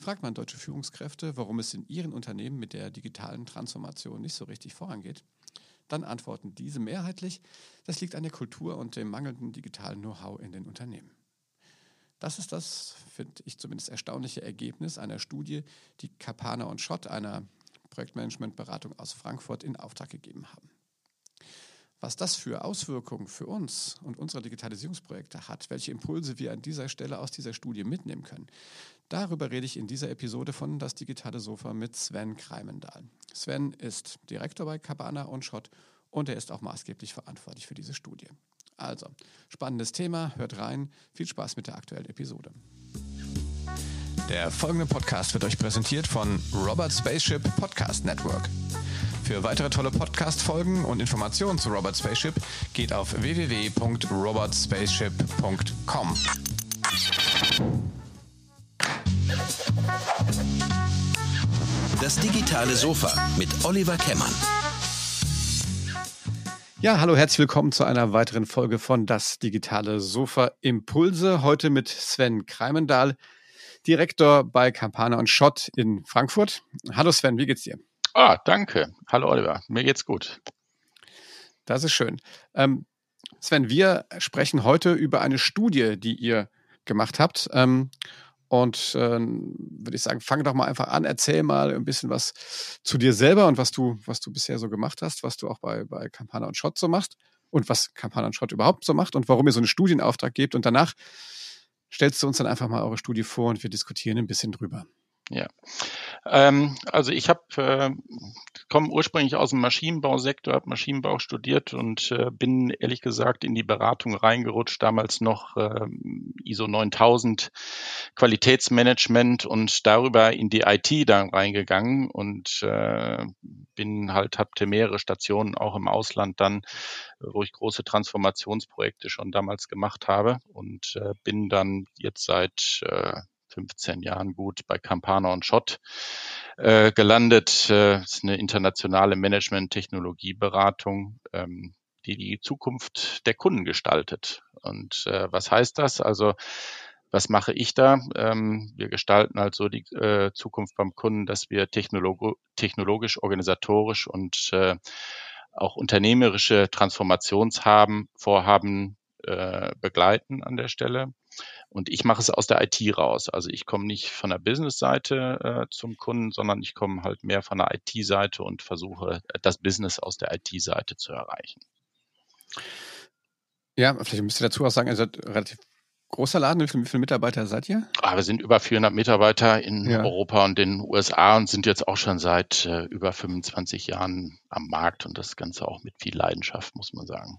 Fragt man deutsche Führungskräfte, warum es in ihren Unternehmen mit der digitalen Transformation nicht so richtig vorangeht, dann antworten diese mehrheitlich, das liegt an der Kultur und dem mangelnden digitalen Know-how in den Unternehmen. Das ist das, finde ich zumindest erstaunliche Ergebnis einer Studie, die Kapana und Schott, einer Projektmanagementberatung aus Frankfurt, in Auftrag gegeben haben. Was das für Auswirkungen für uns und unsere Digitalisierungsprojekte hat, welche Impulse wir an dieser Stelle aus dieser Studie mitnehmen können, darüber rede ich in dieser Episode von Das digitale Sofa mit Sven Kreimendahl. Sven ist Direktor bei Cabana und Schott und er ist auch maßgeblich verantwortlich für diese Studie. Also, spannendes Thema, hört rein. Viel Spaß mit der aktuellen Episode. Der folgende Podcast wird euch präsentiert von Robert Spaceship Podcast Network. Für weitere tolle Podcast-Folgen und Informationen zu Robert Spaceship geht auf www.robertspaceship.com. Das digitale Sofa mit Oliver Kemmern. Ja, hallo, herzlich willkommen zu einer weiteren Folge von Das digitale Sofa Impulse. Heute mit Sven Kreimendahl, Direktor bei Campana und Schott in Frankfurt. Hallo Sven, wie geht's dir? Ah, danke. Hallo Oliver, mir geht's gut. Das ist schön. Ähm, Sven, wir sprechen heute über eine Studie, die ihr gemacht habt. Ähm, und äh, würde ich sagen, fang doch mal einfach an, erzähl mal ein bisschen was zu dir selber und was du, was du bisher so gemacht hast, was du auch bei, bei Campana und Schott so machst und was Campana und Schott überhaupt so macht und warum ihr so einen Studienauftrag gebt. Und danach stellst du uns dann einfach mal eure Studie vor und wir diskutieren ein bisschen drüber. Ja, ähm, also ich habe äh, komme ursprünglich aus dem Maschinenbausektor, habe Maschinenbau studiert und äh, bin ehrlich gesagt in die Beratung reingerutscht. Damals noch äh, ISO 9000 Qualitätsmanagement und darüber in die IT dann reingegangen und äh, bin halt hatte mehrere Stationen auch im Ausland dann, wo ich große Transformationsprojekte schon damals gemacht habe und äh, bin dann jetzt seit äh, 15 Jahren gut bei Campana und Schott äh, gelandet. Äh, ist eine internationale Management-Technologieberatung, ähm, die die Zukunft der Kunden gestaltet. Und äh, was heißt das? Also was mache ich da? Ähm, wir gestalten halt so die äh, Zukunft beim Kunden, dass wir technolog technologisch, organisatorisch und äh, auch unternehmerische Transformationshaben, Vorhaben äh, begleiten an der Stelle. Und ich mache es aus der IT raus. Also ich komme nicht von der Business-Seite äh, zum Kunden, sondern ich komme halt mehr von der IT-Seite und versuche das Business aus der IT-Seite zu erreichen. Ja, vielleicht müsst ihr dazu auch sagen, ihr seid relativ großer Laden. Wie viele, wie viele Mitarbeiter seid ihr? Ah, wir sind über 400 Mitarbeiter in ja. Europa und den USA und sind jetzt auch schon seit äh, über 25 Jahren am Markt und das Ganze auch mit viel Leidenschaft, muss man sagen.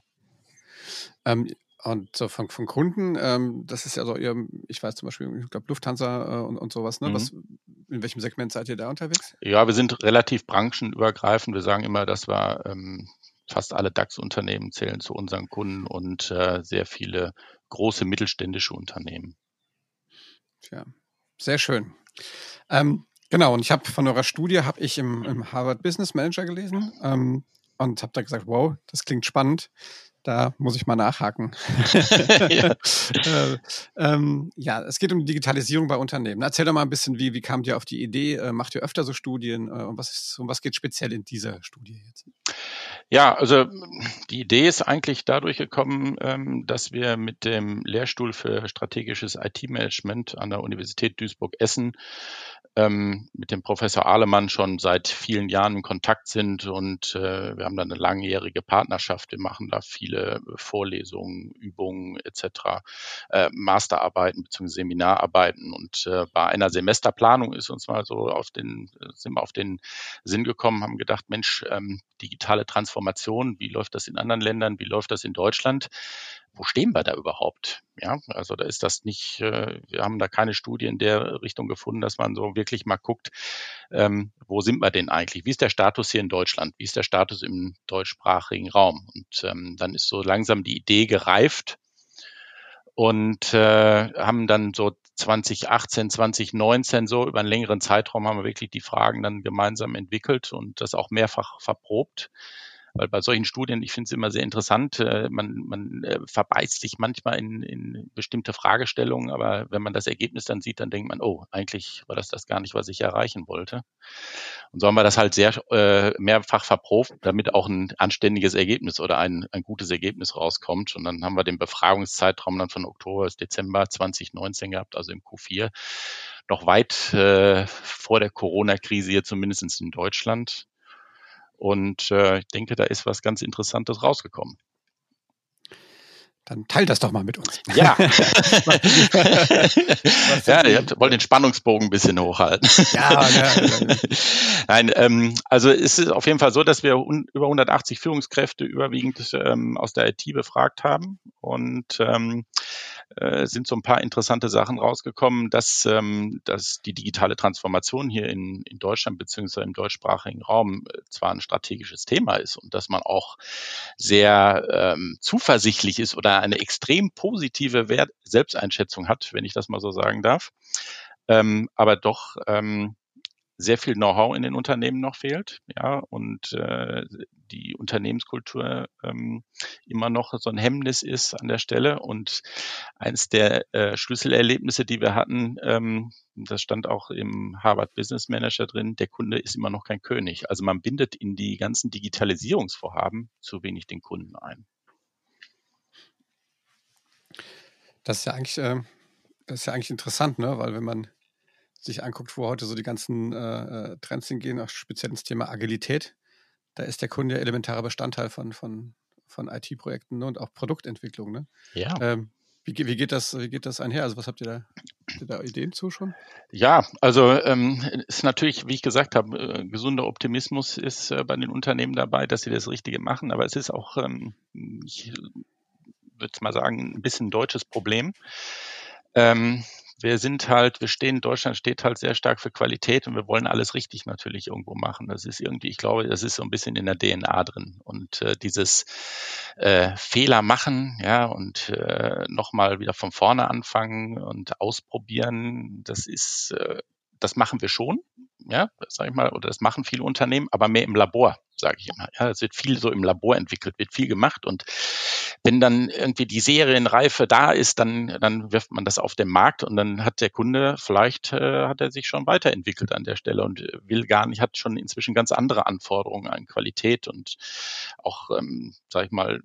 Ähm, und so von, von Kunden, ähm, das ist ja so, ihr, ich weiß zum Beispiel, ich glaube Lufthansa äh, und, und sowas, ne? Mhm. Was, in welchem Segment seid ihr da unterwegs? Ja, wir sind relativ branchenübergreifend. Wir sagen immer, dass wir ähm, fast alle DAX-Unternehmen zählen zu unseren Kunden und äh, sehr viele große mittelständische Unternehmen. Tja, sehr schön. Ähm, genau, und ich habe von eurer Studie habe ich im, im, Harvard Business Manager gelesen ähm, und habe da gesagt, wow, das klingt spannend. Da muss ich mal nachhaken. ja. äh, ähm, ja, es geht um Digitalisierung bei Unternehmen. Erzähl doch mal ein bisschen, wie, wie kamt ihr auf die Idee? Äh, macht ihr öfter so Studien? Äh, um, was ist, um was geht speziell in dieser Studie jetzt? Ja, also die Idee ist eigentlich dadurch gekommen, ähm, dass wir mit dem Lehrstuhl für strategisches IT-Management an der Universität Duisburg-Essen ähm, mit dem Professor Ahlemann schon seit vielen Jahren in Kontakt sind und äh, wir haben da eine langjährige Partnerschaft. Wir machen da viele Vorlesungen, Übungen etc., äh, Masterarbeiten bzw. Seminararbeiten und äh, bei einer Semesterplanung ist uns mal so auf den sind wir auf den Sinn gekommen, haben gedacht, Mensch, ähm, digitale Transformation, wie läuft das in anderen Ländern, wie läuft das in Deutschland? Wo stehen wir da überhaupt? Ja, also da ist das nicht, äh, wir haben da keine Studie in der Richtung gefunden, dass man so wirklich mal guckt, ähm, wo sind wir denn eigentlich? Wie ist der Status hier in Deutschland? Wie ist der Status im deutschsprachigen Raum? Und ähm, dann ist so langsam die Idee gereift und äh, haben dann so 2018, 2019 so über einen längeren Zeitraum haben wir wirklich die Fragen dann gemeinsam entwickelt und das auch mehrfach verprobt weil bei solchen Studien, ich finde es immer sehr interessant, äh, man, man äh, verbeißt sich manchmal in, in bestimmte Fragestellungen, aber wenn man das Ergebnis dann sieht, dann denkt man, oh, eigentlich war das das gar nicht, was ich erreichen wollte. Und so haben wir das halt sehr äh, mehrfach verprobt, damit auch ein anständiges Ergebnis oder ein, ein gutes Ergebnis rauskommt. Und dann haben wir den Befragungszeitraum dann von Oktober bis Dezember 2019 gehabt, also im Q4 noch weit äh, vor der Corona-Krise hier zumindest in Deutschland. Und äh, ich denke, da ist was ganz Interessantes rausgekommen. Dann teilt das doch mal mit uns. Ja. ja, ihr wollt den Spannungsbogen ein bisschen hochhalten. Ja, ja, ja. Nein, ähm, also es ist auf jeden Fall so, dass wir un über 180 Führungskräfte überwiegend ähm, aus der IT befragt haben und ähm, äh, sind so ein paar interessante Sachen rausgekommen, dass, ähm, dass die digitale Transformation hier in, in Deutschland beziehungsweise im deutschsprachigen Raum äh, zwar ein strategisches Thema ist und dass man auch sehr ähm, zuversichtlich ist oder eine extrem positive Wert Selbsteinschätzung hat, wenn ich das mal so sagen darf, ähm, aber doch ähm, sehr viel Know-how in den Unternehmen noch fehlt, ja, und äh, die Unternehmenskultur ähm, immer noch so ein Hemmnis ist an der Stelle. Und eins der äh, Schlüsselerlebnisse, die wir hatten, ähm, das stand auch im Harvard Business Manager drin, der Kunde ist immer noch kein König. Also man bindet in die ganzen Digitalisierungsvorhaben zu wenig den Kunden ein. Das ist ja eigentlich, äh, das ist ja eigentlich interessant, ne? weil wenn man sich anguckt, wo heute so die ganzen äh, äh, Trends hingehen, auch speziell ins Thema Agilität, da ist der Kunde ja elementarer Bestandteil von, von, von IT-Projekten ne? und auch Produktentwicklung. Ne? Ja. Ähm, wie, wie, geht das, wie geht das einher? Also was habt ihr da, habt ihr da Ideen zu schon? Ja, also ähm, ist natürlich, wie ich gesagt habe, äh, gesunder Optimismus ist äh, bei den Unternehmen dabei, dass sie das Richtige machen, aber es ist auch, ähm, ich würde mal sagen, ein bisschen ein deutsches Problem. Ähm, wir sind halt, wir stehen, Deutschland steht halt sehr stark für Qualität und wir wollen alles richtig natürlich irgendwo machen. Das ist irgendwie, ich glaube, das ist so ein bisschen in der DNA drin. Und äh, dieses äh, Fehler machen, ja, und äh, nochmal wieder von vorne anfangen und ausprobieren, das ist, äh, das machen wir schon ja, sag ich mal, oder das machen viele Unternehmen, aber mehr im Labor, sage ich immer. Ja, es wird viel so im Labor entwickelt, wird viel gemacht und wenn dann irgendwie die Serienreife da ist, dann, dann wirft man das auf den Markt und dann hat der Kunde, vielleicht äh, hat er sich schon weiterentwickelt an der Stelle und will gar nicht, hat schon inzwischen ganz andere Anforderungen an Qualität und auch, ähm, sag ich mal,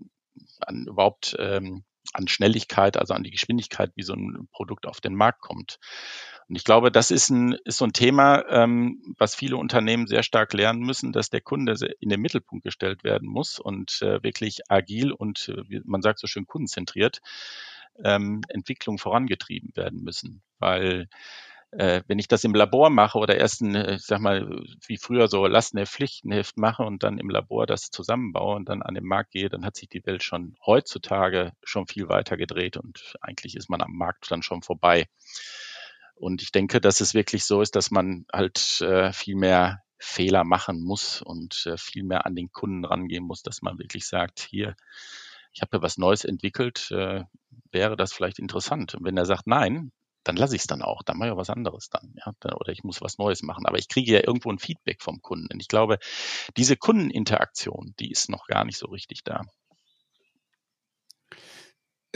an überhaupt ähm, an Schnelligkeit, also an die Geschwindigkeit, wie so ein Produkt auf den Markt kommt. Und ich glaube, das ist, ein, ist so ein Thema, ähm, was viele Unternehmen sehr stark lernen müssen, dass der Kunde in den Mittelpunkt gestellt werden muss und äh, wirklich agil und, äh, wie man sagt so schön, kundenzentriert ähm, Entwicklung vorangetrieben werden müssen. Weil äh, wenn ich das im Labor mache oder erst ein, äh, ich sag mal, wie früher so Lastenheft, Pflichtenheft mache und dann im Labor das zusammenbaue und dann an den Markt gehe, dann hat sich die Welt schon heutzutage schon viel weiter gedreht und eigentlich ist man am Markt dann schon vorbei. Und ich denke, dass es wirklich so ist, dass man halt äh, viel mehr Fehler machen muss und äh, viel mehr an den Kunden rangehen muss, dass man wirklich sagt, hier, ich habe ja was Neues entwickelt, äh, wäre das vielleicht interessant. Und wenn er sagt nein, dann lasse ich es dann auch, dann mache ich was anderes dann, ja, oder ich muss was Neues machen. Aber ich kriege ja irgendwo ein Feedback vom Kunden. Und ich glaube, diese Kundeninteraktion, die ist noch gar nicht so richtig da.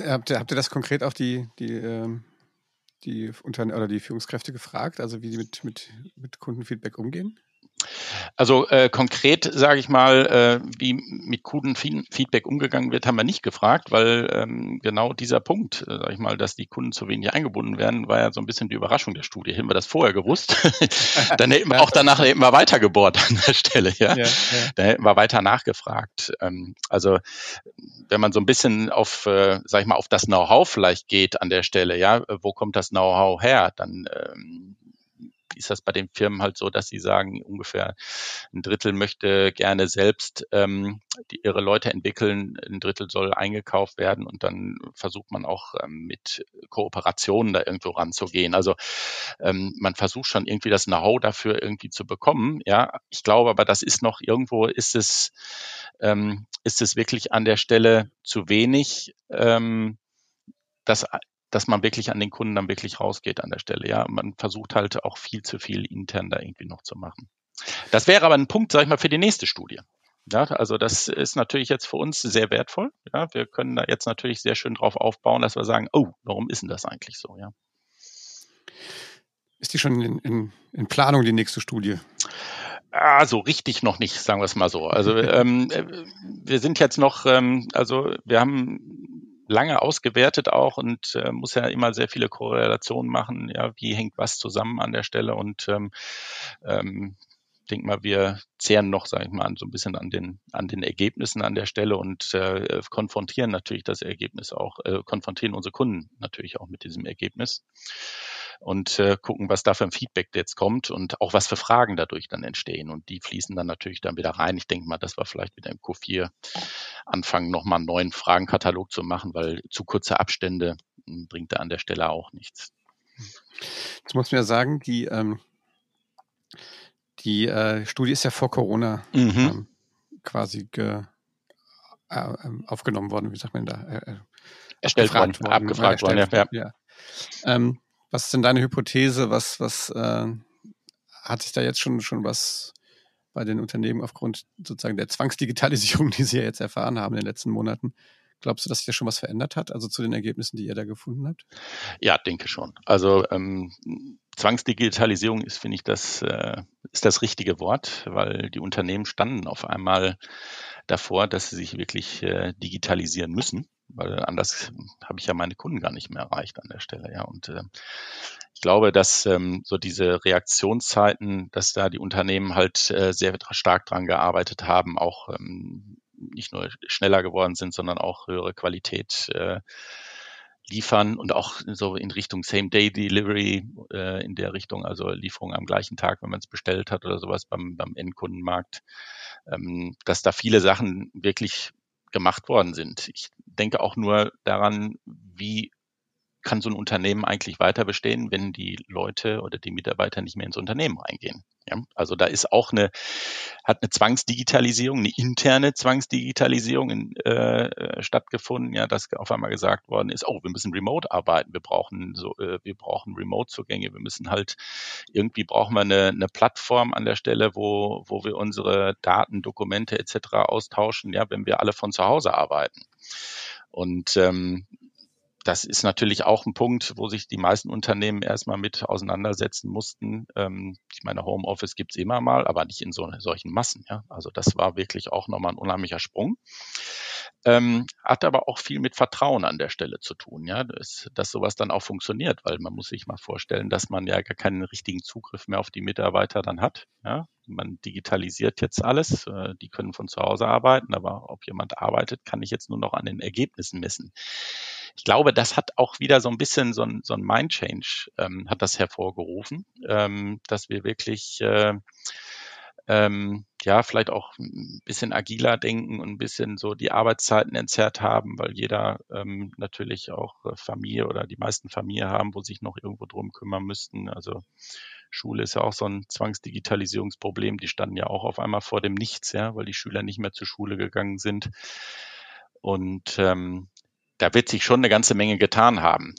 Habt ihr, habt ihr das konkret auch die, die ähm, die Unter oder die Führungskräfte gefragt, also wie sie mit, mit, mit Kundenfeedback umgehen? Also äh, konkret sage ich mal, äh, wie mit Kundenfeedback umgegangen wird, haben wir nicht gefragt, weil ähm, genau dieser Punkt, äh, sage ich mal, dass die Kunden zu wenig eingebunden werden, war ja so ein bisschen die Überraschung der Studie. Hätten wir das vorher gewusst, dann hätten wir auch danach hätten wir weitergebohrt an der Stelle. Ja, ja, ja. da hätten wir weiter nachgefragt. Ähm, also wenn man so ein bisschen auf, äh, sag ich mal, auf das Know-how vielleicht geht an der Stelle, ja, wo kommt das Know-how her, dann ähm, ist das bei den Firmen halt so, dass sie sagen, ungefähr ein Drittel möchte gerne selbst ähm, die, ihre Leute entwickeln, ein Drittel soll eingekauft werden und dann versucht man auch ähm, mit Kooperationen da irgendwo ranzugehen. Also ähm, man versucht schon irgendwie das Know-how dafür irgendwie zu bekommen. Ja, ich glaube aber, das ist noch irgendwo, ist es, ähm, ist es wirklich an der Stelle zu wenig. Ähm, das dass man wirklich an den Kunden dann wirklich rausgeht an der Stelle. Ja, man versucht halt auch viel zu viel intern da irgendwie noch zu machen. Das wäre aber ein Punkt, sag ich mal, für die nächste Studie. Ja, also das ist natürlich jetzt für uns sehr wertvoll. Ja, wir können da jetzt natürlich sehr schön drauf aufbauen, dass wir sagen, oh, warum ist denn das eigentlich so? Ja. Ist die schon in, in, in Planung, die nächste Studie? Ah, so richtig noch nicht, sagen wir es mal so. Also ähm, wir sind jetzt noch, ähm, also wir haben lange ausgewertet auch und äh, muss ja immer sehr viele Korrelationen machen. Ja, wie hängt was zusammen an der Stelle und ähm, ähm, denke mal, wir zehren noch, sage ich mal, so ein bisschen an den, an den Ergebnissen an der Stelle und äh, konfrontieren natürlich das Ergebnis auch, äh, konfrontieren unsere Kunden natürlich auch mit diesem Ergebnis und äh, gucken, was da für ein Feedback jetzt kommt und auch was für Fragen dadurch dann entstehen. Und die fließen dann natürlich dann wieder rein. Ich denke mal, das war vielleicht wieder im Q4 anfangen, nochmal einen neuen Fragenkatalog zu machen, weil zu kurze Abstände hm, bringt da an der Stelle auch nichts. Jetzt muss man ja sagen, die, ähm, die äh, Studie ist ja vor Corona mhm. ähm, quasi ge, äh, ähm, aufgenommen worden, wie sagt man da? Äh, äh Erstellt worden, worden, abgefragt worden, ja. ja. Ähm, was ist denn deine Hypothese? Was, was äh, hat sich da jetzt schon, schon was bei den Unternehmen aufgrund sozusagen der Zwangsdigitalisierung, die sie ja jetzt erfahren haben in den letzten Monaten? Glaubst du, dass sich da schon was verändert hat, also zu den Ergebnissen, die ihr da gefunden habt? Ja, denke schon. Also ähm, Zwangsdigitalisierung ist, finde ich, das äh, ist das richtige Wort, weil die Unternehmen standen auf einmal davor, dass sie sich wirklich äh, digitalisieren müssen weil anders habe ich ja meine Kunden gar nicht mehr erreicht an der Stelle. Ja, und äh, ich glaube, dass ähm, so diese Reaktionszeiten, dass da die Unternehmen halt äh, sehr stark dran gearbeitet haben, auch ähm, nicht nur schneller geworden sind, sondern auch höhere Qualität äh, liefern und auch so in Richtung Same-Day-Delivery äh, in der Richtung, also Lieferung am gleichen Tag, wenn man es bestellt hat oder sowas beim, beim Endkundenmarkt, ähm, dass da viele Sachen wirklich gemacht worden sind. Ich denke auch nur daran, wie kann so ein Unternehmen eigentlich weiter bestehen, wenn die Leute oder die Mitarbeiter nicht mehr ins Unternehmen reingehen. Ja, also da ist auch eine, hat eine Zwangsdigitalisierung, eine interne Zwangsdigitalisierung in, äh, stattgefunden, ja, dass auf einmal gesagt worden ist, oh, wir müssen remote arbeiten, wir brauchen so, äh, wir brauchen Remote-Zugänge, wir müssen halt, irgendwie brauchen wir eine, eine Plattform an der Stelle, wo, wo wir unsere Daten, Dokumente etc. austauschen, ja, wenn wir alle von zu Hause arbeiten. Und ähm, das ist natürlich auch ein Punkt, wo sich die meisten Unternehmen erstmal mit auseinandersetzen mussten. Ähm, ich meine, Homeoffice gibt's immer mal, aber nicht in so, solchen Massen. Ja? Also das war wirklich auch nochmal ein unheimlicher Sprung. Ähm, hat aber auch viel mit Vertrauen an der Stelle zu tun, ja, dass, dass sowas dann auch funktioniert, weil man muss sich mal vorstellen, dass man ja gar keinen richtigen Zugriff mehr auf die Mitarbeiter dann hat. Ja? Man digitalisiert jetzt alles, äh, die können von zu Hause arbeiten, aber ob jemand arbeitet, kann ich jetzt nur noch an den Ergebnissen messen ich glaube, das hat auch wieder so ein bisschen so ein, so ein Mind-Change, ähm, hat das hervorgerufen, ähm, dass wir wirklich äh, ähm, ja, vielleicht auch ein bisschen agiler denken und ein bisschen so die Arbeitszeiten entzerrt haben, weil jeder ähm, natürlich auch äh, Familie oder die meisten Familien haben, wo sich noch irgendwo drum kümmern müssten. Also Schule ist ja auch so ein Zwangsdigitalisierungsproblem. Die standen ja auch auf einmal vor dem Nichts, ja, weil die Schüler nicht mehr zur Schule gegangen sind. Und ähm, da wird sich schon eine ganze Menge getan haben.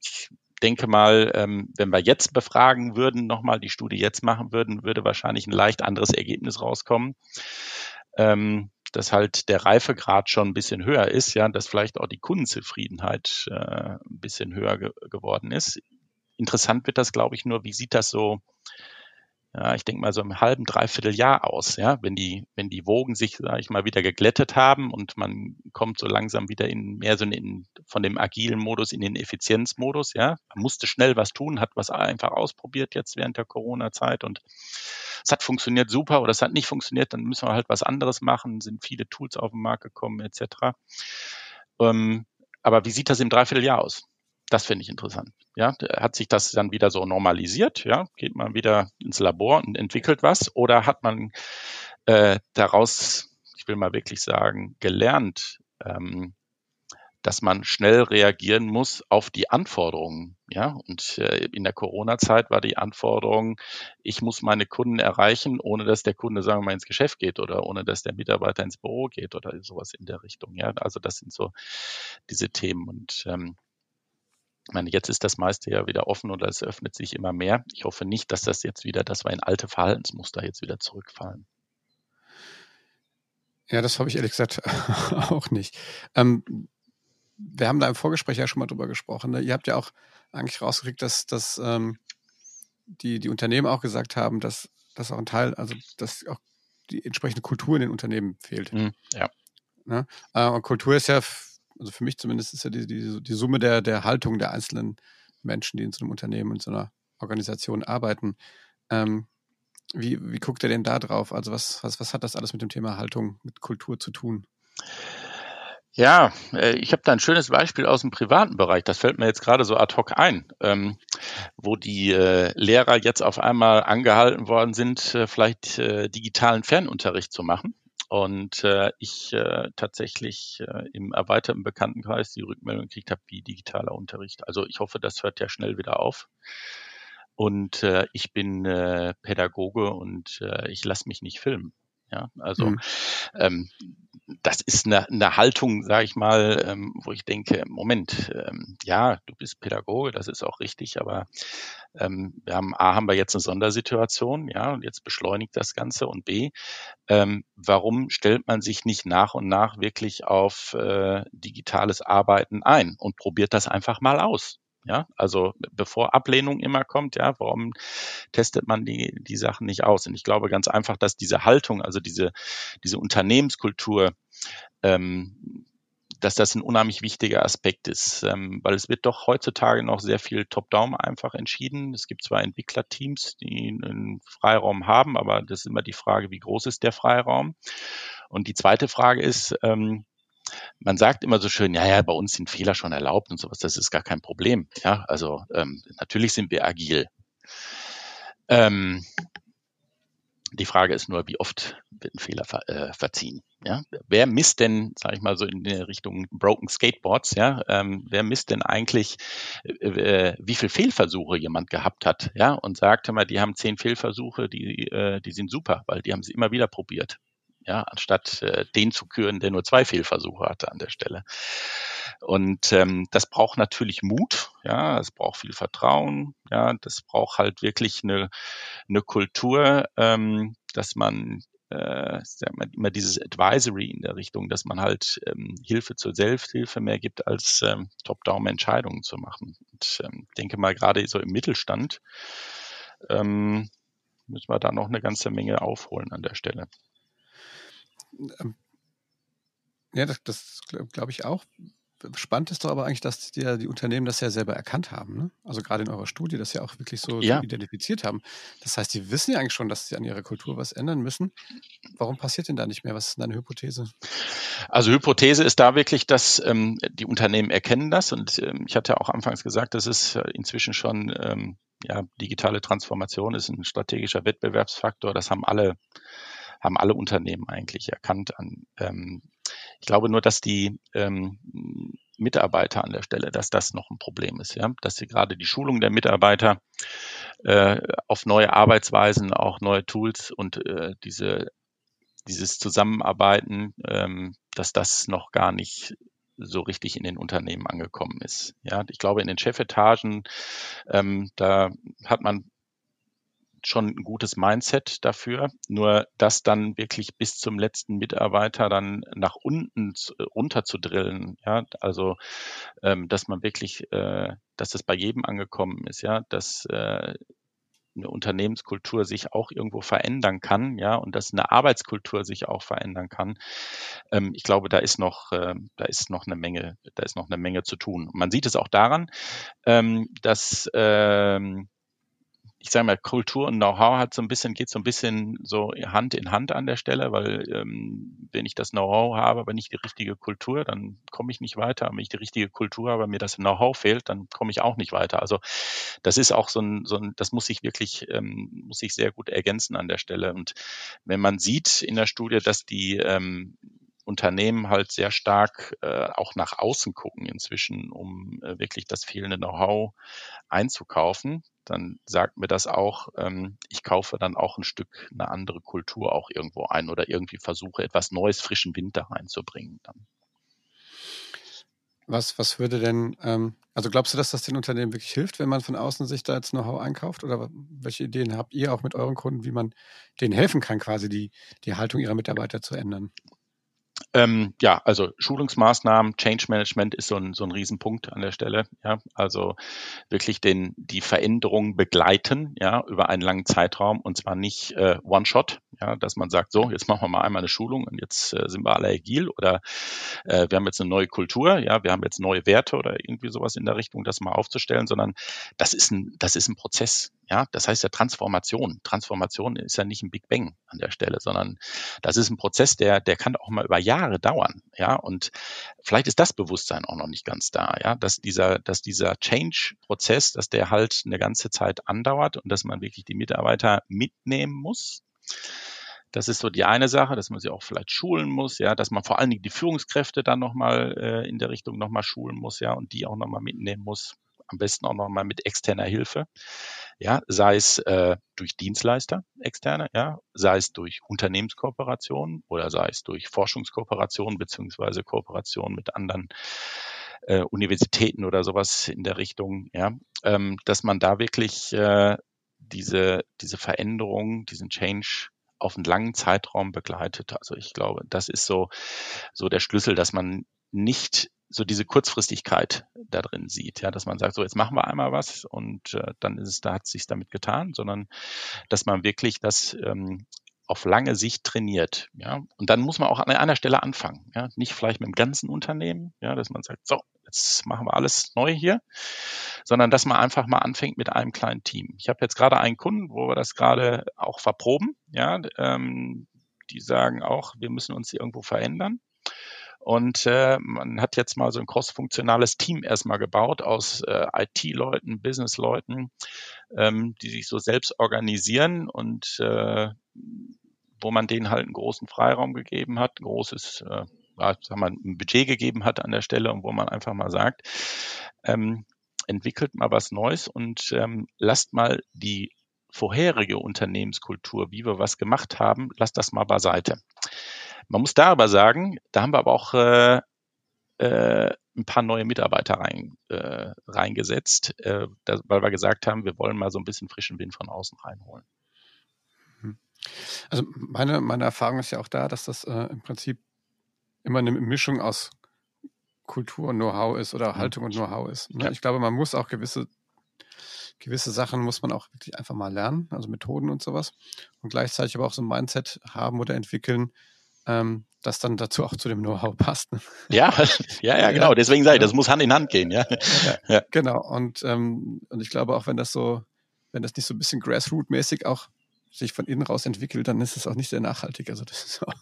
Ich denke mal, ähm, wenn wir jetzt befragen würden, nochmal die Studie jetzt machen würden, würde wahrscheinlich ein leicht anderes Ergebnis rauskommen. Ähm, dass halt der Reifegrad schon ein bisschen höher ist, ja, dass vielleicht auch die Kundenzufriedenheit äh, ein bisschen höher ge geworden ist. Interessant wird das, glaube ich, nur, wie sieht das so ja, ich denke mal so im halben, dreiviertel Jahr aus, ja, wenn die, wenn die Wogen sich, sage ich mal, wieder geglättet haben und man kommt so langsam wieder in mehr so in, von dem agilen Modus in den Effizienzmodus, ja. Man musste schnell was tun, hat was einfach ausprobiert jetzt während der Corona-Zeit und es hat funktioniert super oder es hat nicht funktioniert, dann müssen wir halt was anderes machen, sind viele Tools auf den Markt gekommen, etc. Ähm, aber wie sieht das im Dreivierteljahr aus? Das finde ich interessant. Ja, hat sich das dann wieder so normalisiert? Ja, geht man wieder ins Labor und entwickelt was? Oder hat man äh, daraus, ich will mal wirklich sagen, gelernt, ähm, dass man schnell reagieren muss auf die Anforderungen. Ja, und äh, in der Corona-Zeit war die Anforderung, ich muss meine Kunden erreichen, ohne dass der Kunde, sagen wir mal, ins Geschäft geht oder ohne dass der Mitarbeiter ins Büro geht oder sowas in der Richtung. Ja, also das sind so diese Themen. Und ähm, ich meine, jetzt ist das meiste ja wieder offen oder es öffnet sich immer mehr. Ich hoffe nicht, dass das jetzt wieder, dass wir in alte Verhaltensmuster jetzt wieder zurückfallen. Ja, das habe ich ehrlich gesagt auch nicht. Ähm, wir haben da im Vorgespräch ja schon mal drüber gesprochen. Ne? Ihr habt ja auch eigentlich rausgekriegt, dass, dass ähm, die, die Unternehmen auch gesagt haben, dass, dass auch ein Teil, also dass auch die entsprechende Kultur in den Unternehmen fehlt. Mhm, ja. Ne? Äh, und Kultur ist ja, also für mich zumindest, ist ja die, die, die Summe der, der Haltung der einzelnen Menschen, die in so einem Unternehmen, in so einer Organisation arbeiten. Ähm, wie, wie guckt ihr denn da drauf? Also was, was, was hat das alles mit dem Thema Haltung, mit Kultur zu tun? Ja, äh, ich habe da ein schönes Beispiel aus dem privaten Bereich. Das fällt mir jetzt gerade so ad hoc ein, ähm, wo die äh, Lehrer jetzt auf einmal angehalten worden sind, äh, vielleicht digitalen Fernunterricht zu machen. Und äh, ich äh, tatsächlich äh, im erweiterten Bekanntenkreis die Rückmeldung gekriegt habe, wie digitaler Unterricht. Also ich hoffe, das hört ja schnell wieder auf. Und äh, ich bin äh, Pädagoge und äh, ich lasse mich nicht filmen. Ja, also mhm. ähm, das ist eine, eine Haltung, sage ich mal, ähm, wo ich denke, Moment, ähm, ja, du bist Pädagoge, das ist auch richtig, aber ähm, wir haben A, haben wir jetzt eine Sondersituation, ja, und jetzt beschleunigt das Ganze und B, ähm, warum stellt man sich nicht nach und nach wirklich auf äh, digitales Arbeiten ein und probiert das einfach mal aus? Ja, also bevor Ablehnung immer kommt, ja, warum testet man die, die Sachen nicht aus? Und ich glaube ganz einfach, dass diese Haltung, also diese, diese Unternehmenskultur, ähm, dass das ein unheimlich wichtiger Aspekt ist, ähm, weil es wird doch heutzutage noch sehr viel Top-Down einfach entschieden. Es gibt zwar Entwicklerteams, die einen Freiraum haben, aber das ist immer die Frage, wie groß ist der Freiraum? Und die zweite Frage ist, ähm, man sagt immer so schön, ja, ja, bei uns sind Fehler schon erlaubt und sowas, das ist gar kein Problem. Ja, also ähm, natürlich sind wir agil. Ähm, die Frage ist nur, wie oft wird ein Fehler ver äh, verziehen? Ja? Wer misst denn, sage ich mal so in der Richtung Broken Skateboards, ja, ähm, wer misst denn eigentlich, äh, äh, wie viele Fehlversuche jemand gehabt hat, ja, und sagt mal, die haben zehn Fehlversuche, die, äh, die sind super, weil die haben sie immer wieder probiert ja, anstatt äh, den zu küren, der nur zwei Fehlversuche hatte an der Stelle. Und ähm, das braucht natürlich Mut, ja, es braucht viel Vertrauen, ja, das braucht halt wirklich eine, eine Kultur, ähm, dass man äh, immer dieses Advisory in der Richtung, dass man halt ähm, Hilfe zur Selbsthilfe mehr gibt, als ähm, Top-Down-Entscheidungen zu machen. Und ähm, denke mal, gerade so im Mittelstand ähm, müssen wir da noch eine ganze Menge aufholen an der Stelle. Ähm, ja, das, das glaube ich auch. Spannend ist doch aber eigentlich, dass die, die Unternehmen das ja selber erkannt haben. Ne? Also gerade in eurer Studie das ja auch wirklich so, ja. identifiziert haben. Das heißt, die wissen ja eigentlich schon, dass sie an ihrer Kultur was ändern müssen. Warum passiert denn da nicht mehr? Was ist denn deine Hypothese? Also Hypothese ist da wirklich, dass ähm, die Unternehmen erkennen das. Und ähm, ich hatte auch anfangs gesagt, das ist äh, inzwischen schon, ähm, ja, digitale Transformation ist ein strategischer Wettbewerbsfaktor. Das haben alle haben alle Unternehmen eigentlich erkannt an. Ähm, ich glaube nur, dass die ähm, Mitarbeiter an der Stelle, dass das noch ein Problem ist, ja, dass sie gerade die Schulung der Mitarbeiter äh, auf neue Arbeitsweisen, auch neue Tools und äh, diese dieses Zusammenarbeiten, ähm, dass das noch gar nicht so richtig in den Unternehmen angekommen ist. Ja, ich glaube, in den Chefetagen, ähm, da hat man schon ein gutes Mindset dafür. Nur das dann wirklich bis zum letzten Mitarbeiter dann nach unten äh, runter zu drillen, ja, also ähm, dass man wirklich, äh, dass das bei jedem angekommen ist, ja, dass äh, eine Unternehmenskultur sich auch irgendwo verändern kann, ja, und dass eine Arbeitskultur sich auch verändern kann. Ähm, ich glaube, da ist noch, äh, da ist noch eine Menge, da ist noch eine Menge zu tun. man sieht es auch daran, ähm, dass ähm, ich sage mal, Kultur und Know-how hat so ein bisschen, geht so ein bisschen so Hand in Hand an der Stelle, weil ähm, wenn ich das Know-how habe, aber nicht die richtige Kultur, dann komme ich nicht weiter. Wenn ich die richtige Kultur habe, mir das Know-how fehlt, dann komme ich auch nicht weiter. Also das ist auch so ein, so ein das muss sich wirklich, ähm, muss sich sehr gut ergänzen an der Stelle. Und wenn man sieht in der Studie, dass die ähm, Unternehmen halt sehr stark äh, auch nach außen gucken inzwischen, um äh, wirklich das fehlende Know-how einzukaufen, dann sagt mir das auch, ähm, ich kaufe dann auch ein Stück eine andere Kultur auch irgendwo ein oder irgendwie versuche etwas Neues, frischen Wind da reinzubringen. Dann. Was, was würde denn, ähm, also glaubst du, dass das den Unternehmen wirklich hilft, wenn man von außen sich da jetzt Know-how einkauft? Oder welche Ideen habt ihr auch mit euren Kunden, wie man denen helfen kann, quasi die, die Haltung ihrer Mitarbeiter zu ändern? Ähm, ja, also Schulungsmaßnahmen, Change Management ist so ein, so ein Riesenpunkt an der Stelle. Ja, also wirklich den, die Veränderung begleiten, ja, über einen langen Zeitraum und zwar nicht äh, One-Shot, ja, dass man sagt, so, jetzt machen wir mal einmal eine Schulung und jetzt äh, sind wir alle agil oder äh, wir haben jetzt eine neue Kultur, ja, wir haben jetzt neue Werte oder irgendwie sowas in der Richtung, das mal aufzustellen, sondern das ist ein, das ist ein Prozess. Ja, das heißt ja Transformation. Transformation ist ja nicht ein Big Bang an der Stelle, sondern das ist ein Prozess, der, der kann auch mal über Jahre dauern. Ja, und vielleicht ist das Bewusstsein auch noch nicht ganz da. Ja, dass dieser, dass dieser Change-Prozess, dass der halt eine ganze Zeit andauert und dass man wirklich die Mitarbeiter mitnehmen muss. Das ist so die eine Sache, dass man sie auch vielleicht schulen muss, ja, dass man vor allen Dingen die Führungskräfte dann nochmal äh, in der Richtung nochmal schulen muss, ja, und die auch nochmal mitnehmen muss. Am besten auch nochmal mit externer Hilfe ja, sei es äh, durch Dienstleister, externe, ja, sei es durch Unternehmenskooperationen oder sei es durch Forschungskooperationen beziehungsweise Kooperationen mit anderen äh, Universitäten oder sowas in der Richtung, ja, ähm, dass man da wirklich äh, diese, diese Veränderung, diesen Change auf einen langen Zeitraum begleitet. Also ich glaube, das ist so, so der Schlüssel, dass man nicht so diese Kurzfristigkeit da drin sieht, ja, dass man sagt, so jetzt machen wir einmal was und äh, dann ist es, da hat es sich damit getan, sondern dass man wirklich das ähm, auf lange Sicht trainiert, ja. Und dann muss man auch an einer Stelle anfangen, ja, nicht vielleicht mit dem ganzen Unternehmen, ja, dass man sagt, so jetzt machen wir alles neu hier, sondern dass man einfach mal anfängt mit einem kleinen Team. Ich habe jetzt gerade einen Kunden, wo wir das gerade auch verproben, ja, ähm, die sagen auch, wir müssen uns irgendwo verändern. Und äh, man hat jetzt mal so ein cross-funktionales Team erstmal gebaut aus äh, IT-Leuten, Business-Leuten, ähm, die sich so selbst organisieren und äh, wo man denen halt einen großen Freiraum gegeben hat, ein großes äh, sagen wir, ein Budget gegeben hat an der Stelle und wo man einfach mal sagt, ähm, entwickelt mal was Neues und ähm, lasst mal die vorherige Unternehmenskultur, wie wir was gemacht haben, lasst das mal beiseite. Man muss da aber sagen, da haben wir aber auch äh, äh, ein paar neue Mitarbeiter rein, äh, reingesetzt, äh, da, weil wir gesagt haben, wir wollen mal so ein bisschen frischen Wind von außen reinholen. Mhm. Also meine, meine Erfahrung ist ja auch da, dass das äh, im Prinzip immer eine Mischung aus Kultur und Know-how ist oder mhm. Haltung und Know-how ist. Ne? Ja. Ich glaube, man muss auch gewisse gewisse Sachen muss man auch wirklich einfach mal lernen, also Methoden und sowas. Und gleichzeitig aber auch so ein Mindset haben oder entwickeln, ähm, das dann dazu auch zu dem Know-how passt. Ne? Ja, ja, ja, genau. Deswegen sage ich, das muss Hand in Hand gehen, ja. ja, ja. Genau. Und, ähm, und ich glaube auch, wenn das so, wenn das nicht so ein bisschen Grassroot-mäßig auch sich von innen raus entwickelt, dann ist es auch nicht sehr nachhaltig. Also das ist auch,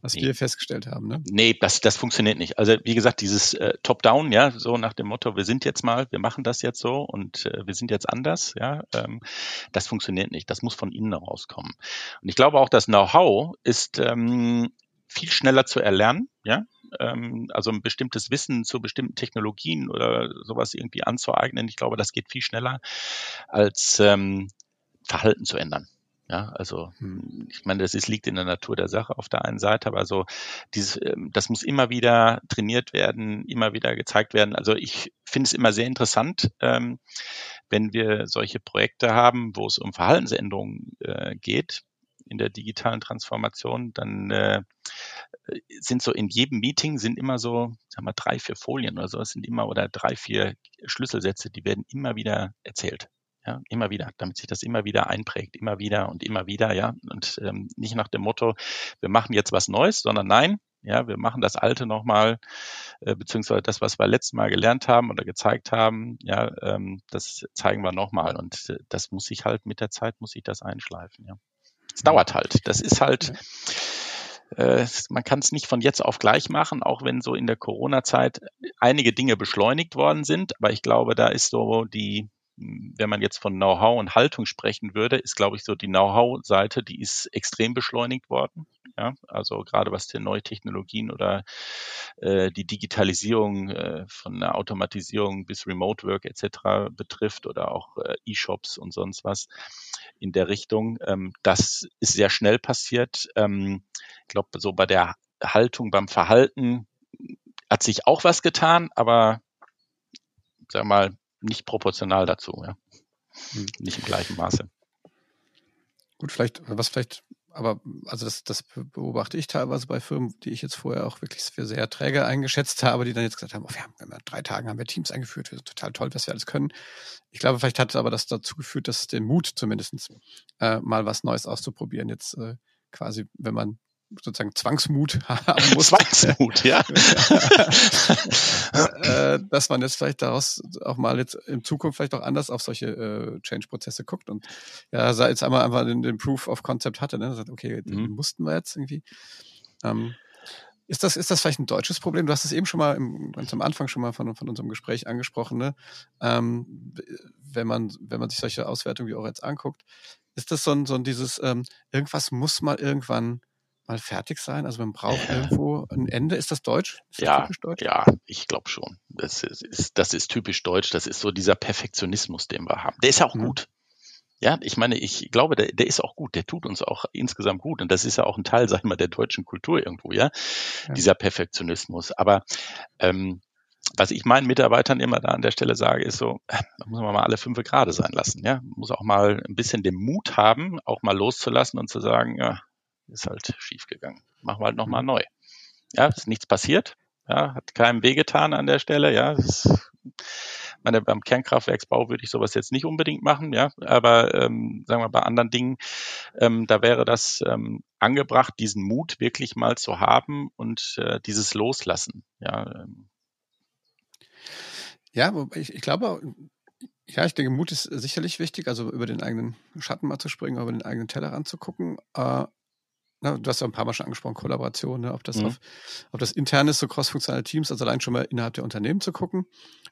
was nee. wir festgestellt haben. Ne? Nee, das, das funktioniert nicht. Also wie gesagt, dieses äh, Top-Down, ja, so nach dem Motto, wir sind jetzt mal, wir machen das jetzt so und äh, wir sind jetzt anders, ja, ähm, das funktioniert nicht. Das muss von innen rauskommen. Und ich glaube auch, das Know-how ist ähm, viel schneller zu erlernen, ja, ähm, also ein bestimmtes Wissen zu bestimmten Technologien oder sowas irgendwie anzueignen. Ich glaube, das geht viel schneller als ähm, Verhalten zu ändern. Ja, also hm. ich meine, das ist, liegt in der Natur der Sache auf der einen Seite, aber so dieses, ähm, das muss immer wieder trainiert werden, immer wieder gezeigt werden. Also ich finde es immer sehr interessant, ähm, wenn wir solche Projekte haben, wo es um Verhaltensänderungen äh, geht, in der digitalen Transformation, dann äh, sind so in jedem Meeting sind immer so, sagen wir, drei, vier Folien oder so, es sind immer oder drei, vier Schlüsselsätze, die werden immer wieder erzählt. Ja, immer wieder, damit sich das immer wieder einprägt, immer wieder und immer wieder, ja. Und ähm, nicht nach dem Motto, wir machen jetzt was Neues, sondern nein, ja, wir machen das Alte nochmal, äh, beziehungsweise das, was wir letztes Mal gelernt haben oder gezeigt haben, ja, ähm, das zeigen wir nochmal. Und äh, das muss sich halt mit der Zeit, muss sich das einschleifen, ja. Es dauert halt. Das ist halt, äh, man kann es nicht von jetzt auf gleich machen, auch wenn so in der Corona-Zeit einige Dinge beschleunigt worden sind. Aber ich glaube, da ist so die, wenn man jetzt von Know-how und Haltung sprechen würde, ist, glaube ich, so die Know-how-Seite, die ist extrem beschleunigt worden. Ja, also gerade was die neue Technologien oder äh, die Digitalisierung äh, von der Automatisierung bis Remote Work etc. betrifft oder auch äh, E-Shops und sonst was in der Richtung. Ähm, das ist sehr schnell passiert. Ähm, ich glaube, so bei der Haltung, beim Verhalten hat sich auch was getan, aber sag mal, nicht proportional dazu, ja. Hm. Nicht im gleichen Maße. Gut, vielleicht, was vielleicht aber also das, das beobachte ich teilweise bei Firmen, die ich jetzt vorher auch wirklich für sehr träge eingeschätzt habe, die dann jetzt gesagt haben, oh, wir haben in drei Tagen haben wir Teams eingeführt, wir sind total toll, was wir alles können. Ich glaube, vielleicht hat es aber das dazu geführt, dass den Mut zumindest äh, mal was Neues auszuprobieren, jetzt äh, quasi, wenn man sozusagen Zwangsmut haben muss. Zwangsmut, ja. äh, dass man jetzt vielleicht daraus auch mal jetzt in Zukunft vielleicht auch anders auf solche äh, Change-Prozesse guckt und ja, jetzt einmal einfach den, den Proof of Concept hatte, ne? Sagt, okay, mhm. mussten wir jetzt irgendwie. Ähm, ist das, ist das vielleicht ein deutsches Problem? Du hast es eben schon mal im, ganz am Anfang schon mal von, von unserem Gespräch angesprochen, ne? Ähm, wenn man, wenn man sich solche Auswertungen wie auch jetzt anguckt, ist das so ein, so ein dieses, ähm, irgendwas muss mal irgendwann mal fertig sein? Also man braucht irgendwo ein Ende. Ist das deutsch? Ist das ja, deutsch? ja, ich glaube schon. Das ist, das ist typisch deutsch. Das ist so dieser Perfektionismus, den wir haben. Der ist ja auch mhm. gut. Ja, ich meine, ich glaube, der, der ist auch gut, der tut uns auch insgesamt gut. Und das ist ja auch ein Teil, sag ich mal, der deutschen Kultur irgendwo, ja, ja. dieser Perfektionismus. Aber ähm, was ich meinen Mitarbeitern immer da an der Stelle sage, ist so, da muss man mal alle fünf gerade sein lassen. Ja, man muss auch mal ein bisschen den Mut haben, auch mal loszulassen und zu sagen, ja, ist halt schief gegangen. Machen wir halt nochmal neu. Ja, ist nichts passiert. Ja, hat keinem wehgetan an der Stelle. Ja, ist, meine, beim Kernkraftwerksbau würde ich sowas jetzt nicht unbedingt machen, ja, aber ähm, sagen wir bei anderen Dingen, ähm, da wäre das ähm, angebracht, diesen Mut wirklich mal zu haben und äh, dieses Loslassen, ja. Ähm. Ja, ich, ich glaube, ja, ich denke, Mut ist sicherlich wichtig, also über den eigenen Schatten mal zu springen, über den eigenen Teller ranzugucken. Äh, na, du hast ja ein paar Mal schon angesprochen, Kollaboration, ne, ob das mhm. auf, auf das interne so cross-funktionale Teams, also allein schon mal innerhalb der Unternehmen zu gucken,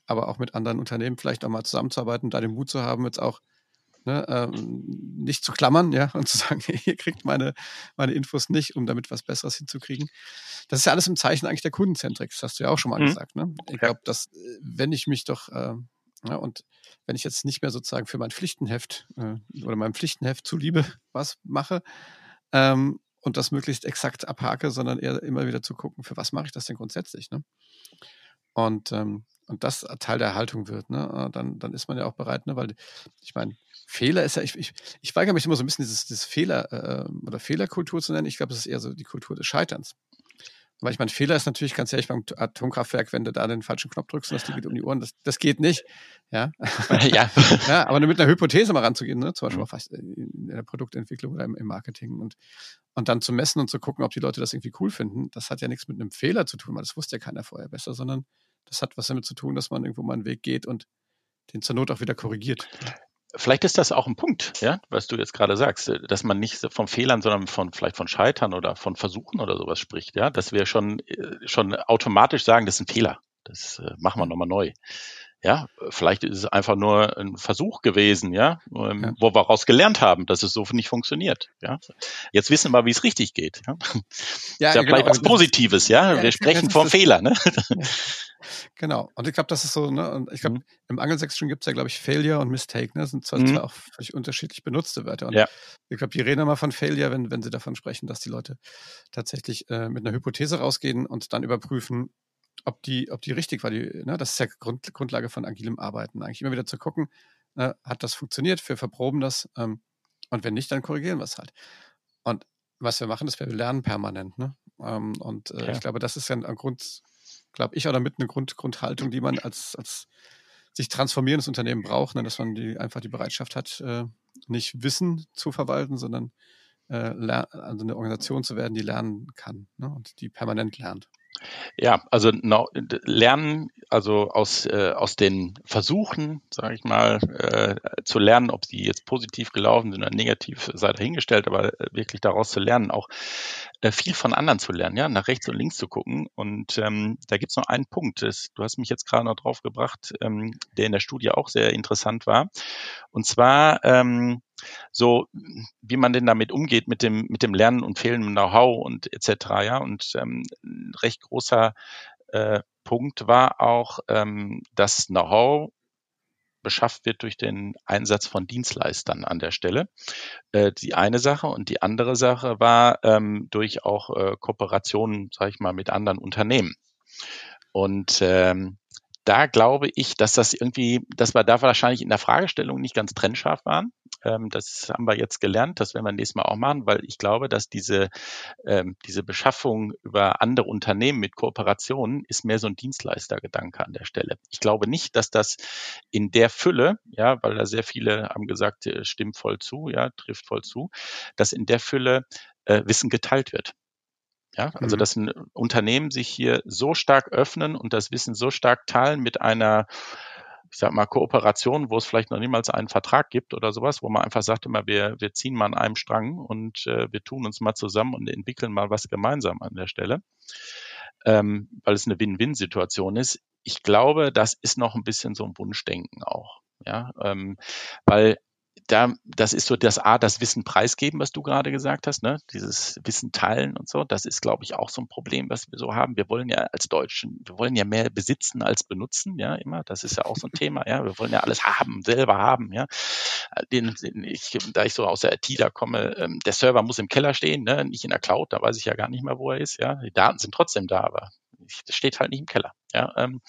aber auch mit anderen Unternehmen vielleicht auch mal zusammenzuarbeiten, da den Mut zu haben, jetzt auch ne, ähm, nicht zu klammern, ja, und zu sagen, ihr kriegt meine, meine Infos nicht, um damit was Besseres hinzukriegen. Das ist ja alles im Zeichen eigentlich der Kundenzentrik, das hast du ja auch schon mal mhm. gesagt. Ne? Ich glaube, dass, wenn ich mich doch, äh, ja, und wenn ich jetzt nicht mehr sozusagen für mein Pflichtenheft äh, oder meinem Pflichtenheft zuliebe was mache, ähm, und das möglichst exakt abhake, sondern eher immer wieder zu gucken, für was mache ich das denn grundsätzlich. Ne? Und, ähm, und das Teil der Haltung wird, ne? Äh, dann, dann ist man ja auch bereit, ne? weil ich meine, Fehler ist ja, ich, ich, ich weigere mich immer so ein bisschen dieses, dieses Fehler äh, oder Fehlerkultur zu nennen. Ich glaube, es ist eher so die Kultur des Scheiterns. Weil ich meine, Fehler ist natürlich ganz ehrlich beim Atomkraftwerk, wenn du da den falschen Knopf drückst und das Ding geht um die Ohren, das, das geht nicht. Ja. ja. ja. Aber nur mit einer Hypothese mal ranzugehen, ne? zum Beispiel mhm. auch fast in der Produktentwicklung oder im, im, Marketing und, und dann zu messen und zu gucken, ob die Leute das irgendwie cool finden, das hat ja nichts mit einem Fehler zu tun, weil das wusste ja keiner vorher besser, sondern das hat was damit zu tun, dass man irgendwo mal einen Weg geht und den zur Not auch wieder korrigiert. Vielleicht ist das auch ein Punkt, ja, was du jetzt gerade sagst, äh, dass man nicht von Fehlern, sondern von vielleicht von Scheitern oder von Versuchen oder sowas spricht, ja, dass wir schon äh, schon automatisch sagen, das ist ein Fehler, das äh, machen wir nochmal neu. Ja, vielleicht ist es einfach nur ein Versuch gewesen, ja, ähm, ja. wo wir daraus gelernt haben, dass es so nicht funktioniert. Ja, jetzt wissen wir, wie es richtig geht. Ja, ja, ist ja genau. vielleicht was Positives, ja. ja wir sprechen vom Fehler, ne? Genau. Und ich glaube, das ist so, ne, und ich glaube, mhm. im Angelsächsischen gibt es ja, glaube ich, Failure und Mistake, ne? Das sind zwar mhm. auch völlig unterschiedlich benutzte Wörter. Und ja. ich glaube, die reden immer von Failure, wenn, wenn sie davon sprechen, dass die Leute tatsächlich äh, mit einer Hypothese rausgehen und dann überprüfen, ob die, ob die richtig war. Die, ne, das ist ja Grund, Grundlage von agilem Arbeiten. Eigentlich immer wieder zu gucken, ne, hat das funktioniert, wir verproben das ähm, und wenn nicht, dann korrigieren wir es halt. Und was wir machen, ist, wir lernen permanent. Ne? Ähm, und äh, ja. ich glaube, das ist ja ein, ein Grund, glaube ich, oder mit einer Grund, Grundhaltung, die man als, als sich transformierendes Unternehmen braucht, ne? dass man die, einfach die Bereitschaft hat, äh, nicht Wissen zu verwalten, sondern äh, also eine Organisation zu werden, die lernen kann ne? und die permanent lernt. Ja, also no, lernen, also aus, äh, aus den Versuchen, sage ich mal, äh, zu lernen, ob sie jetzt positiv gelaufen sind oder negativ, sei dahingestellt, aber äh, wirklich daraus zu lernen, auch äh, viel von anderen zu lernen, ja, nach rechts und links zu gucken. Und ähm, da gibt's noch einen Punkt, das, du hast mich jetzt gerade noch drauf gebracht, ähm, der in der Studie auch sehr interessant war. Und zwar ähm, so, wie man denn damit umgeht mit dem, mit dem Lernen und fehlendem Know-how und etc. Ja, und ähm, ein recht großer äh, Punkt war auch, ähm, das Know-how beschafft wird durch den Einsatz von Dienstleistern an der Stelle. Äh, die eine Sache und die andere Sache war ähm, durch auch äh, Kooperationen, sage ich mal, mit anderen Unternehmen. Und ähm, da glaube ich, dass das irgendwie, dass wir da wahrscheinlich in der Fragestellung nicht ganz trennscharf waren. Ähm, das haben wir jetzt gelernt, das werden wir nächstes Mal auch machen, weil ich glaube, dass diese, ähm, diese Beschaffung über andere Unternehmen mit Kooperationen ist mehr so ein Dienstleistergedanke an der Stelle. Ich glaube nicht, dass das in der Fülle, ja, weil da sehr viele haben gesagt, äh, stimmt voll zu, ja, trifft voll zu, dass in der Fülle äh, Wissen geteilt wird. Ja, also mhm. dass ein Unternehmen sich hier so stark öffnen und das Wissen so stark teilen mit einer, ich sag mal, Kooperation, wo es vielleicht noch niemals einen Vertrag gibt oder sowas, wo man einfach sagt immer, wir, wir ziehen mal an einem Strang und äh, wir tun uns mal zusammen und entwickeln mal was gemeinsam an der Stelle, ähm, weil es eine Win-Win-Situation ist. Ich glaube, das ist noch ein bisschen so ein Wunschdenken auch. Ja, ähm, weil da, das ist so das A, das Wissen preisgeben, was du gerade gesagt hast, ne? Dieses Wissen teilen und so. Das ist, glaube ich, auch so ein Problem, was wir so haben. Wir wollen ja als Deutschen, wir wollen ja mehr besitzen als benutzen, ja, immer. Das ist ja auch so ein Thema, ja. Wir wollen ja alles haben, selber haben, ja. Den, den ich, da ich so aus der IT da komme, ähm, der Server muss im Keller stehen, ne? nicht in der Cloud, da weiß ich ja gar nicht mehr, wo er ist, ja. Die Daten sind trotzdem da, aber das steht halt nicht im Keller, ja. Ähm,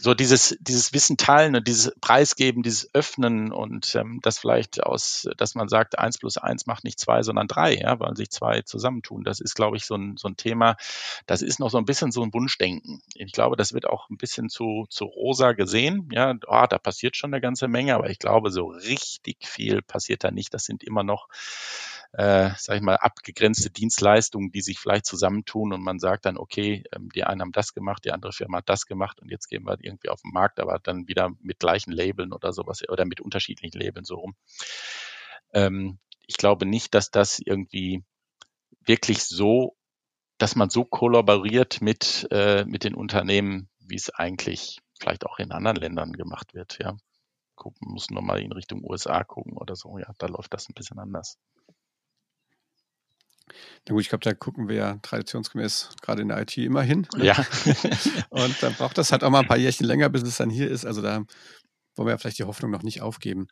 so dieses, dieses Wissen teilen und dieses Preisgeben, dieses Öffnen und ähm, das vielleicht aus, dass man sagt, eins plus eins macht nicht zwei, sondern drei, ja, weil sich zwei zusammentun. Das ist, glaube ich, so ein, so ein Thema, das ist noch so ein bisschen so ein Wunschdenken. Ich glaube, das wird auch ein bisschen zu, zu rosa gesehen. Ja, oh, da passiert schon eine ganze Menge, aber ich glaube, so richtig viel passiert da nicht. Das sind immer noch äh, sag ich mal, abgegrenzte Dienstleistungen, die sich vielleicht zusammentun und man sagt dann, okay, ähm, die einen haben das gemacht, die andere Firma hat das gemacht und jetzt gehen wir irgendwie auf den Markt, aber dann wieder mit gleichen Labeln oder sowas oder mit unterschiedlichen Labeln so rum. Ähm, ich glaube nicht, dass das irgendwie wirklich so, dass man so kollaboriert mit, äh, mit den Unternehmen, wie es eigentlich vielleicht auch in anderen Ländern gemacht wird, ja. Gucken, muss nur mal in Richtung USA gucken oder so, ja, da läuft das ein bisschen anders. Na gut, ich glaube, da gucken wir ja traditionsgemäß gerade in der IT immer hin. Ne? Ja. und dann braucht das halt auch mal ein paar Jährchen länger, bis es dann hier ist. Also da wollen wir ja vielleicht die Hoffnung noch nicht aufgeben.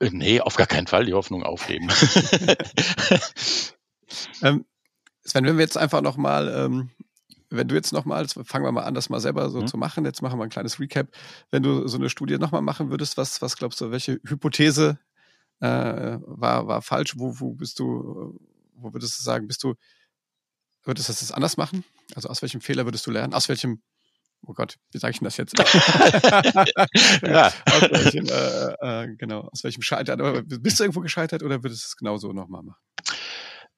Äh, nee, auf gar keinen Fall die Hoffnung aufgeben. ähm, Sven, wenn wir jetzt einfach nochmal, ähm, wenn du jetzt nochmal, fangen wir mal an, das mal selber so mhm. zu machen. Jetzt machen wir ein kleines Recap. Wenn du so eine Studie nochmal machen würdest, was, was glaubst du, welche Hypothese äh, war, war falsch? Wo, wo bist du, wo würdest du sagen, bist du, würdest du das anders machen? Also aus welchem Fehler würdest du lernen? Aus welchem, oh Gott, wie sage ich denn das jetzt? ja. aus welchem, äh, äh, genau, aus welchem Scheitern, bist du irgendwo gescheitert oder würdest du es genauso nochmal machen?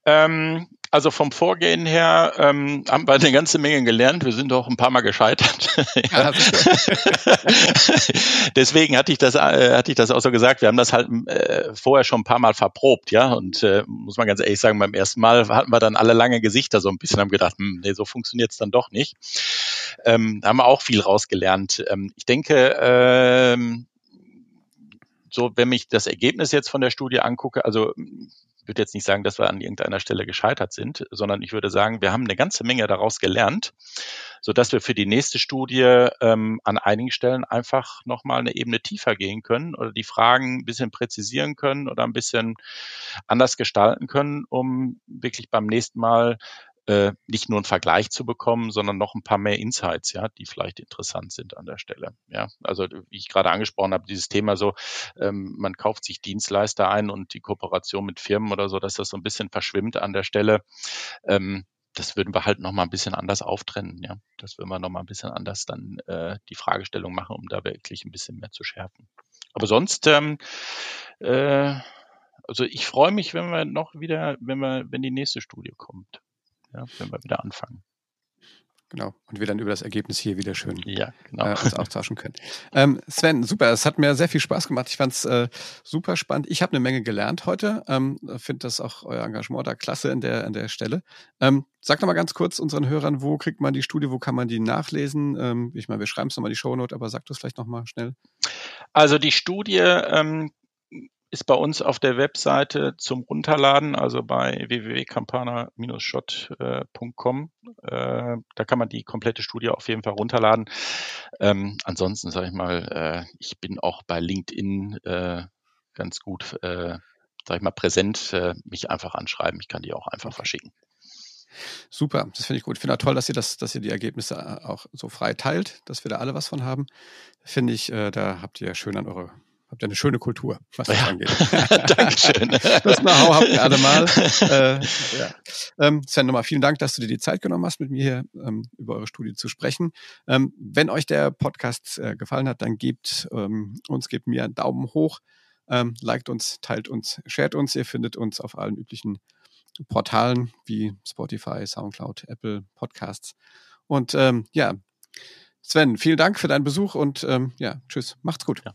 Ähm, also vom Vorgehen her ähm, haben wir eine ganze Menge gelernt. Wir sind auch ein paar Mal gescheitert. Deswegen hatte ich das, äh, hatte ich das auch so gesagt. Wir haben das halt äh, vorher schon ein paar Mal verprobt, ja. Und äh, muss man ganz ehrlich sagen, beim ersten Mal hatten wir dann alle lange Gesichter so ein bisschen, haben gedacht, hm, nee, so funktioniert's dann doch nicht. Ähm, da haben wir auch viel rausgelernt. Ähm, ich denke, ähm, so, wenn mich das Ergebnis jetzt von der Studie angucke, also ich würde jetzt nicht sagen, dass wir an irgendeiner Stelle gescheitert sind, sondern ich würde sagen, wir haben eine ganze Menge daraus gelernt, so dass wir für die nächste Studie ähm, an einigen Stellen einfach nochmal eine Ebene tiefer gehen können oder die Fragen ein bisschen präzisieren können oder ein bisschen anders gestalten können, um wirklich beim nächsten Mal äh, nicht nur einen Vergleich zu bekommen, sondern noch ein paar mehr Insights, ja, die vielleicht interessant sind an der Stelle. Ja, also wie ich gerade angesprochen habe, dieses Thema so, ähm, man kauft sich Dienstleister ein und die Kooperation mit Firmen oder so, dass das so ein bisschen verschwimmt an der Stelle. Ähm, das würden wir halt noch mal ein bisschen anders auftrennen, ja. Das würden wir noch mal ein bisschen anders dann äh, die Fragestellung machen, um da wirklich ein bisschen mehr zu schärfen. Aber sonst, ähm, äh, also ich freue mich, wenn wir noch wieder, wenn wir, wenn die nächste Studie kommt ja, wenn wir wieder anfangen. Genau. Und wir dann über das Ergebnis hier wieder schön ja, genau. äh, uns austauschen können. Ähm, Sven, super. Es hat mir sehr viel Spaß gemacht. Ich fand es äh, super spannend. Ich habe eine Menge gelernt heute. Ähm, Finde das auch euer Engagement da klasse in der, an der Stelle. Ähm, sag noch mal ganz kurz unseren Hörern, wo kriegt man die Studie, wo kann man die nachlesen? Ähm, ich meine, wir schreiben es nochmal die Shownote, aber sag das vielleicht nochmal schnell. Also die Studie ähm, ist bei uns auf der Webseite zum Runterladen, also bei www.campana-shot.com. Äh, da kann man die komplette Studie auf jeden Fall runterladen. Ähm, ansonsten sage ich mal, äh, ich bin auch bei LinkedIn äh, ganz gut, äh, sage ich mal, präsent. Äh, mich einfach anschreiben. Ich kann die auch einfach verschicken. Super, das finde ich gut. Ich finde auch toll, dass ihr das, dass ihr die Ergebnisse äh, auch so frei teilt, dass wir da alle was von haben. Finde ich, äh, da habt ihr schön an eure habt ihr eine schöne Kultur, was das ja. angeht. Dankeschön. das Know-how habt ihr alle mal. Äh, ja. ähm, Sven, nochmal vielen Dank, dass du dir die Zeit genommen hast, mit mir hier ähm, über eure Studie zu sprechen. Ähm, wenn euch der Podcast äh, gefallen hat, dann gebt ähm, uns, gebt mir einen Daumen hoch, ähm, liked uns, teilt uns, shared uns. Ihr findet uns auf allen üblichen Portalen wie Spotify, Soundcloud, Apple Podcasts. Und ähm, ja, Sven, vielen Dank für deinen Besuch und ähm, ja, tschüss. Macht's gut. Ja,